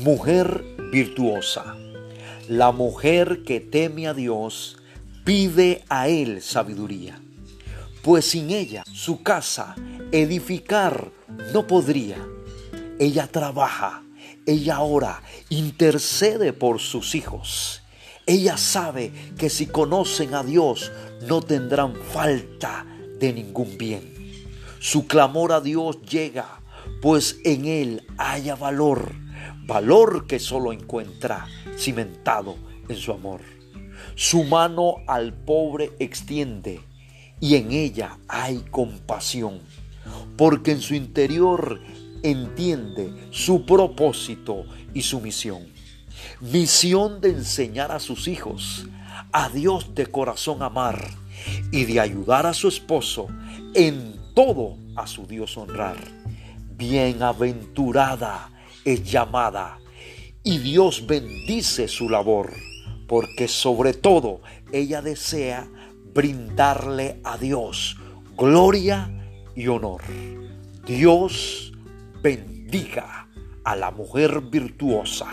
Mujer virtuosa. La mujer que teme a Dios pide a Él sabiduría, pues sin ella su casa edificar no podría. Ella trabaja, ella ora, intercede por sus hijos. Ella sabe que si conocen a Dios no tendrán falta de ningún bien. Su clamor a Dios llega, pues en Él haya valor valor que solo encuentra cimentado en su amor. Su mano al pobre extiende y en ella hay compasión, porque en su interior entiende su propósito y su misión. Misión de enseñar a sus hijos a Dios de corazón amar y de ayudar a su esposo en todo a su Dios honrar. Bienaventurada es llamada y Dios bendice su labor, porque sobre todo ella desea brindarle a Dios gloria y honor. Dios bendiga a la mujer virtuosa